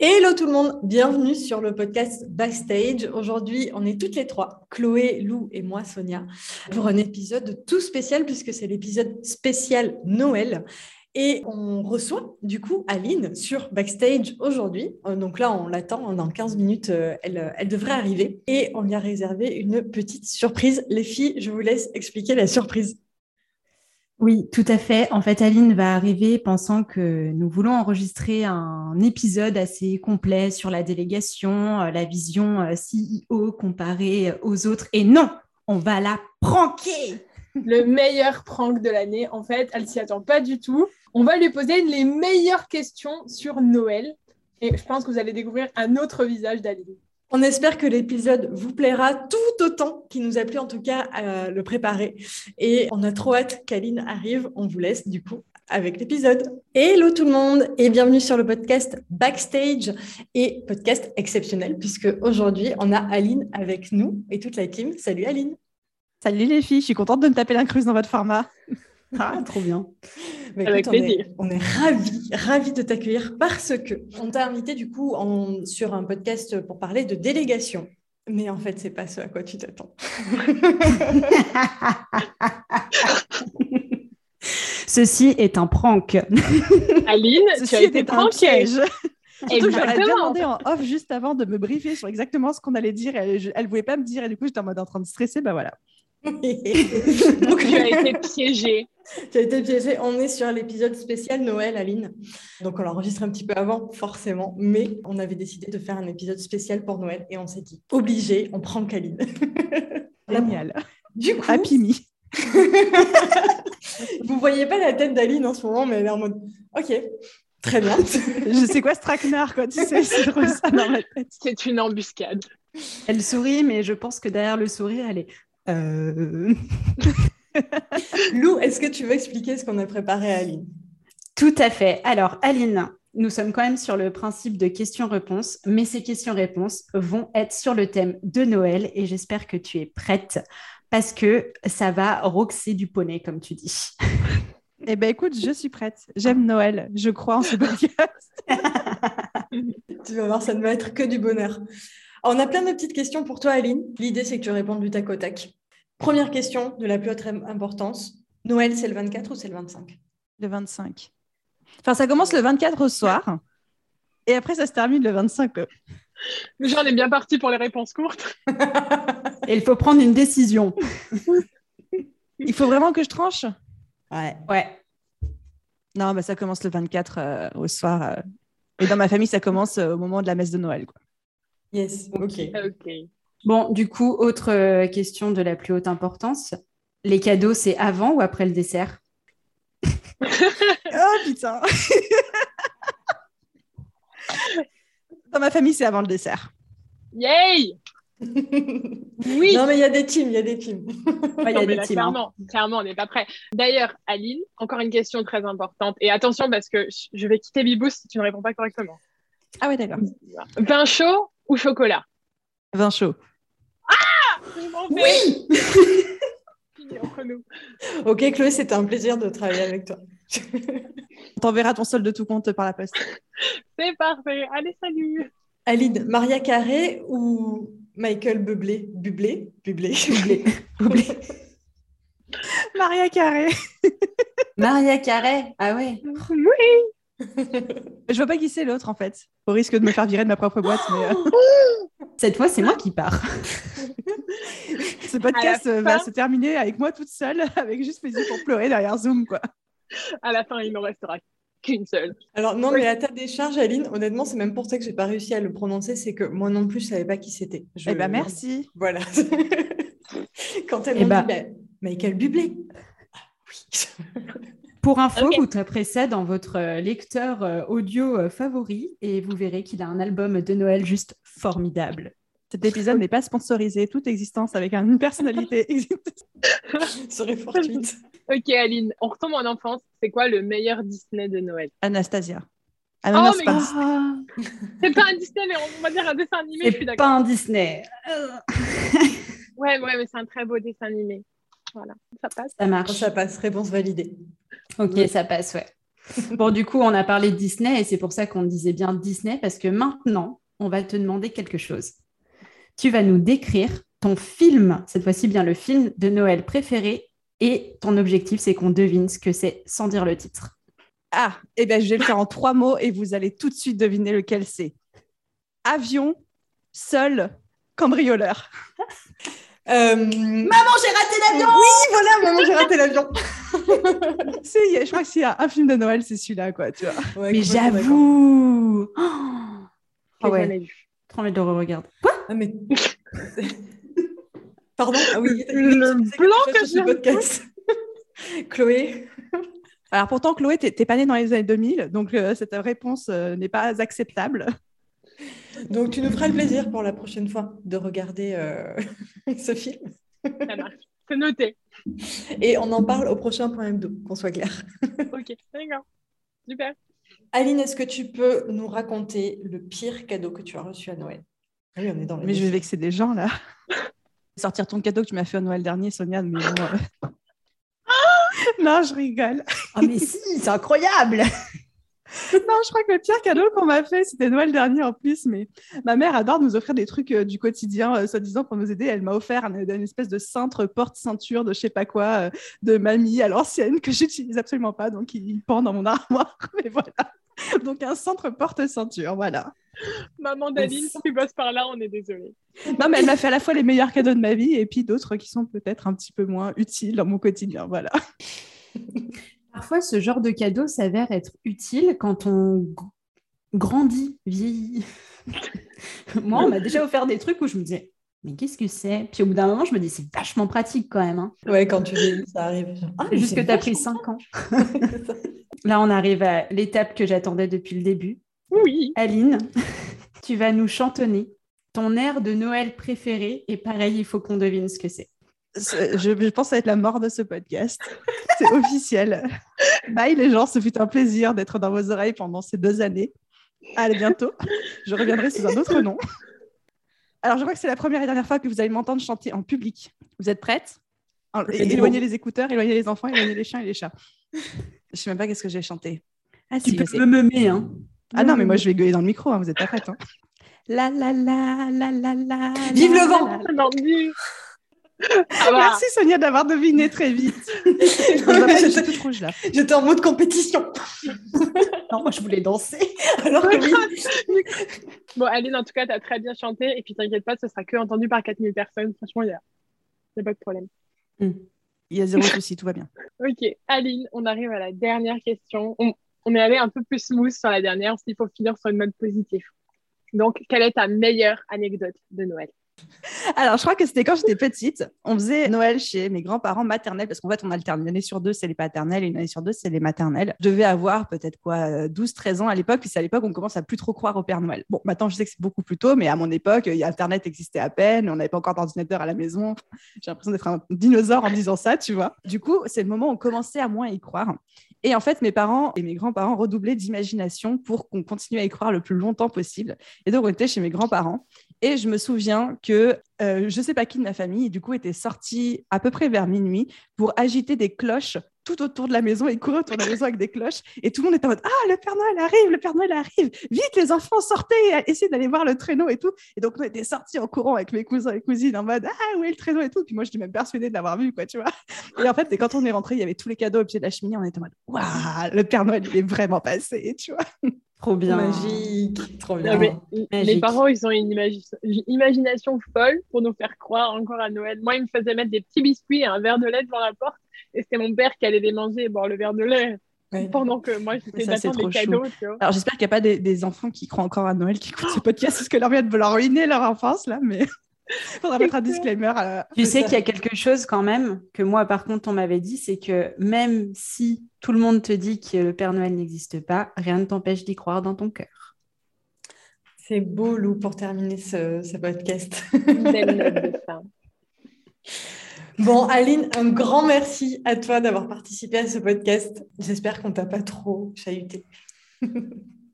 Hello tout le monde, bienvenue sur le podcast Backstage. Aujourd'hui, on est toutes les trois, Chloé, Lou et moi, Sonia, pour un épisode tout spécial puisque c'est l'épisode spécial Noël. Et on reçoit du coup Aline sur Backstage aujourd'hui. Euh, donc là, on l'attend, dans 15 minutes, euh, elle, elle devrait arriver. Et on lui a réservé une petite surprise. Les filles, je vous laisse expliquer la surprise. Oui, tout à fait. En fait, Aline va arriver pensant que nous voulons enregistrer un épisode assez complet sur la délégation, euh, la vision euh, CEO comparée aux autres. Et non, on va la pranker. Le meilleur prank de l'année. En fait, elle s'y attend pas du tout. On va lui poser les meilleures questions sur Noël. Et je pense que vous allez découvrir un autre visage d'Aline. On espère que l'épisode vous plaira tout autant qu'il nous a plu en tout cas à le préparer. Et on a trop hâte qu'Aline arrive. On vous laisse du coup avec l'épisode. Hello tout le monde et bienvenue sur le podcast Backstage et podcast exceptionnel puisque aujourd'hui on a Aline avec nous et toute la team. Salut Aline. Salut les filles, je suis contente de me taper l'incruse dans votre format. Ah, trop bien. Avec on, plaisir. est, on est ravis, ravis de t'accueillir parce que on t'a invité du coup en- sur un podcast pour parler de délégation. Mais en fait, c'est pas ce à quoi tu t'attends. Ceci est un prank. Aline, tu Ceci as été était un pranké. piège. Surtout j'aurais demandé en off juste avant de me briefer sur exactement ce qu'on allait dire. Elle, je- elle voulait pas me dire et du coup j'étais en mode en train de stresser. Bah voilà. Donc, Tu as été piégée. tu as été piégé. On est sur l'épisode spécial Noël, Aline. Donc, on l'enregistre un petit peu avant, forcément. Mais on avait décidé de faire un épisode spécial pour Noël et on s'est dit, obligé, on prend Aline. Génial. Du coup, Happy me. vous voyez pas la tête d'Aline en ce moment, mais elle est en mode, ok, très bien. Je sais quoi ce traquenard quoi. Tu sais, c'est drôle ça dans ma tête. C'est une embuscade. Elle sourit, mais je pense que derrière le sourire, elle est. Euh... Lou, est-ce que tu veux expliquer ce qu'on a préparé à Aline? Tout à fait. Alors, Aline, nous sommes quand même sur le principe de questions-réponses, mais ces questions-réponses vont être sur le thème de Noël et j'espère que tu es prête parce que ça va roxer du poney, comme tu dis. Eh ben écoute, je suis prête. J'aime Noël. Je crois en ce podcast. Tu vas voir, ça ne va être que du bonheur. Alors, on a plein de petites questions pour toi, Aline. L'idée, c'est que tu répondes du tac au tac. Première question de la plus haute importance. Noël, c'est le 24 ou c'est le 25 Le 25. Enfin, ça commence le 24 au soir. Et après, ça se termine le 25. quoi. Déjà, on est bien parti pour les réponses courtes. Et il faut prendre une décision. Il faut vraiment que je tranche? Ouais. Ouais. Non, bah, ça commence le 24 euh, au soir. euh. Et dans ma famille, ça commence euh, au moment de la messe de Noël. Quoi. Yes, ok. Ok. Bon, du coup, autre euh, question de la plus haute importance. Les cadeaux, c'est avant ou après le dessert? Oh putain Dans ma famille, c'est avant le dessert. Yay Oui Non, mais il y a des teams, il y a des teams. Ouais, il y a mais des là, teams, hein. clairement, clairement, on n'est pas prêt. D'ailleurs, Aline, encore une question très importante. Et attention, parce que je vais quitter Bibous si tu ne réponds pas correctement. Ah ouais, d'accord. Vin chaud ou chocolat? Vin chaud. Vais. Oui. Ok, Chloé, c'était un plaisir de travailler avec toi. On t'enverra ton solde de tout compte par la poste. C'est parfait. Allez, salut. Aline, Maria Carré ou Michael Bublé? Bublé Bublé Bublé. Maria Carré. Maria Carré Ah ouais Oui. Je vois pas qui c'est l'autre en fait. Au risque de me faire virer de ma propre boîte. Mais, euh, Cette fois, c'est moi qui pars. Ce podcast euh, va fin- se terminer avec moi toute seule, avec juste mes yeux pour pleurer derrière Zoom, quoi. À la fin, il n'en restera qu'une seule. Alors non, mais à ta décharge, Aline, honnêtement, c'est même pour ça que j'ai pas réussi à le prononcer, c'est que moi non plus, je savais pas qui c'était. Je- Eh ben merci. Voilà. Quand elle Eh m'a ben- dit, bah, Michael Bublé. Ah, oui. Pour info, Ok. vous taperez ça dans votre euh, lecteur euh, audio euh, favori et vous verrez qu'il a un album de Noël juste formidable. Cet épisode n'est pas sponsorisé. Toute existence avec une personnalité existe. serait fortuite. Ok, Aline, on retombe en enfance. C'est quoi le meilleur Disney de Noël? Anastasia. Ah Oh, c'est mais-. C'est pas un Disney, mais on va dire un dessin animé, je suis C'est d'accord. pas un Disney. Ouais, ouais, mais c'est un très beau dessin animé. Voilà, ça passe. Ça marche. Ça passe, réponse validée. Ok, ça passe, ouais. Bon, du coup, on a parlé de Disney et c'est pour ça qu'on disait bien Disney parce que maintenant, on va te demander quelque chose. Tu vas nous décrire ton film, cette fois-ci bien le film de Noël préféré et ton objectif, c'est qu'on devine ce que c'est sans dire le titre. Ah, eh ben, je vais le faire en trois mots et vous allez tout de suite deviner lequel c'est. Avion, seul, cambrioleur. Euh, Maman, j'ai raté l'avion Oui, voilà, maman, j'ai raté l'avion. C'est, je crois que s'il y a un film de Noël, c'est celui-là, quoi, tu vois. Ouais, Mais j'avoue Oh, l'ai ouais. jamais vu. Trop envie de le re-regarder. Ah, mais... Pardon? Ah oui, Le blanc que je podcast. Chloé Alors pourtant, Chloé, t'es t'es pas née dans les années 2000, donc euh, cette réponse euh, n'est pas acceptable. Donc, tu nous feras le plaisir pour la prochaine fois de regarder euh, ce film. Ça marche. C'est noté. Et on en parle au prochain point hebdo, qu'on soit clair. Ok, d'accord. Super. Aline, est-ce que tu peux nous raconter le pire cadeau que tu as reçu à Noël? Ah Oui, on est dans Mais je vais vexer des gens, là. Sortir ton cadeau que tu m'as fait au Noël dernier, Sonia, mais bon, euh. non, je rigole. Ah mais si, c'est incroyable je crois que le pire cadeau qu'on m'a fait, c'était Noël dernier en plus. Mais ma mère adore nous offrir des trucs euh, du quotidien, euh, soi-disant pour nous aider. Elle m'a offert un- une espèce de cintre porte-ceinture de je sais pas quoi, euh, de mamie à l'ancienne, que j'utilise absolument pas. Donc, il, il pend dans mon armoire. Mais voilà. Donc, un centre porte-ceinture, voilà. Maman d'Aline, si tu bosses par là, on est désolé. Non, mais elle m'a fait à la fois les meilleurs cadeaux de ma vie et puis d'autres qui sont peut-être un petit peu moins utiles dans mon quotidien. Voilà. Parfois, ce genre de cadeau s'avère être utile quand on grandit, vieillit. Moi, on m'a déjà offert des trucs où je me disais, mais qu'est-ce que c'est? Puis au bout d'un moment, je me dis, c'est vachement pratique quand même. hein. Ouais, quand tu vieillis, ça arrive. Ah, C'est mais juste que c'est tu as pris vachement 5 ans. Là, on arrive à l'étape que j'attendais depuis le début. Oui. Aline, tu vas nous chantonner ton air de Noël préféré. Et pareil, il faut qu'on devine ce que c'est. Ce- Je, je pense que ça va être la mort de ce podcast. C'est officiel. Bye les gens, ce fut un plaisir d'être dans vos oreilles pendant ces deux années. À bientôt. Je reviendrai sous un autre nom. Alors, je crois que c'est la première et dernière fois que vous allez m'entendre chanter en public. Vous êtes bon. Éloignez les écouteurs, éloignez les enfants, éloignez les chiens et les chats. Je sais même pas qu'est-ce que j'ai chanté. Ah, Tu si, peux me meumer, hein Ah non, mais moi je vais gueuler dans le micro, hein, vous êtes pas prêtes. hein. La la la la la la. Vive la, le vent la, la. Va. Merci Sonia d'avoir deviné très vite. J'étais toute rouge là. j'étais en mode compétition. Non, moi, je voulais danser. Alors que. Bon, Aline, en tout cas, tu as très bien chanté. Et puis, t'inquiète pas, ce sera que entendu par 4000 personnes. Franchement, il n'y a... y a pas de problème. Il y a zéro souci, tout va bien. Ok, Aline, on arrive à la dernière question. On, on est allé un peu plus smooth sur la dernière. Il faut finir sur une note positive. Donc, quelle est ta meilleure anecdote de Noël? Alors, je crois que c'était quand j'étais petite. On faisait Noël chez mes grands-parents maternels parce qu'en fait, on alterne. Une année sur deux, c'est les paternelles et une année sur deux, c'est les maternelles. Je devais avoir peut-être quoi, 12, 13 ans à l'époque. Puis c'est à l'époque, on commence à plus trop croire au Père Noël. Bon, maintenant, je sais que c'est beaucoup plus tôt, mais à mon époque, a Internet existait à peine. On n'avait pas encore d'ordinateur à la maison. J'ai l'impression d'être un dinosaure en disant ça, tu vois. Du coup, c'est le moment où on commençait à moins y croire. Et en fait, mes parents et mes grands-parents redoublaient d'imagination pour qu'on continue à y croire le plus longtemps possible. Et donc, on était chez mes grands-parents. Et je me souviens que euh, je sais pas qui de ma famille, du coup, était sorti à peu près vers minuit pour agiter des cloches tout autour de la maison et courir autour de la maison avec des cloches. Et tout le monde était en mode Ah, le Père Noël arrive, le Père Noël arrive, vite les enfants, sortez, essayez d'aller voir le traîneau et tout. Et donc, on était sortis en courant avec mes cousins et cousines en mode Ah, où est le traîneau et tout. Puis moi, je suis même persuadée de l'avoir vu, quoi, tu vois. Et en fait, quand on est rentré, il y avait tous les cadeaux au pied de la cheminée. On était en mode Waouh, le Père Noël, il est vraiment passé, tu vois. Trop bien. Magique. Trop bien. Non, mais mes parents, ils ont une imagi- une imagination folle pour nous faire croire encore à Noël. Moi, ils me faisaient mettre des petits biscuits et un verre de lait devant la porte. Et c'était mon père qui allait les manger et boire le verre de lait Ouais. pendant que moi, c'est d'attendre les cadeaux. Tu vois. Alors j'espère qu'il n'y a pas des, des enfants qui croient encore à Noël qui écoutent ce podcast parce que leur vient de leur ruiner leur enfance là, mais faudra mettre un disclaimer. à- Tu sais qu'il y a quelque chose quand même que moi, par contre, on m'avait dit, c'est que même si tout le monde te dit que le Père Noël n'existe pas, rien ne t'empêche d'y croire dans ton cœur. C'est beau, Lou, pour terminer ce, ce podcast. Une belle note de fin. Bon, Aline, un grand merci à toi d'avoir participé à ce podcast. J'espère qu'on t'a pas trop chahuté.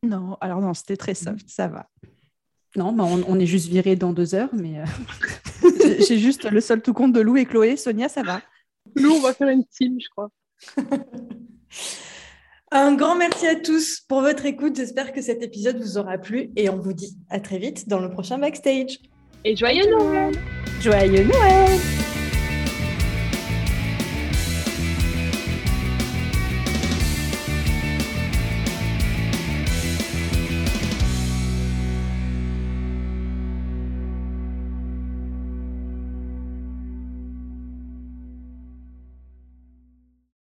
Non, alors non, c'était très soft, ça va. Non, bah, on, on est juste viré dans deux heures, mais euh, J'ai- juste le seul tout compte de Lou et Chloé. Sonia, ça va? Nous, on va faire une team, je crois. Un grand merci à tous pour votre écoute. J'espère que cet épisode vous aura plu et on vous dit à très vite dans le prochain backstage. Et joyeux Noël joyeux Noël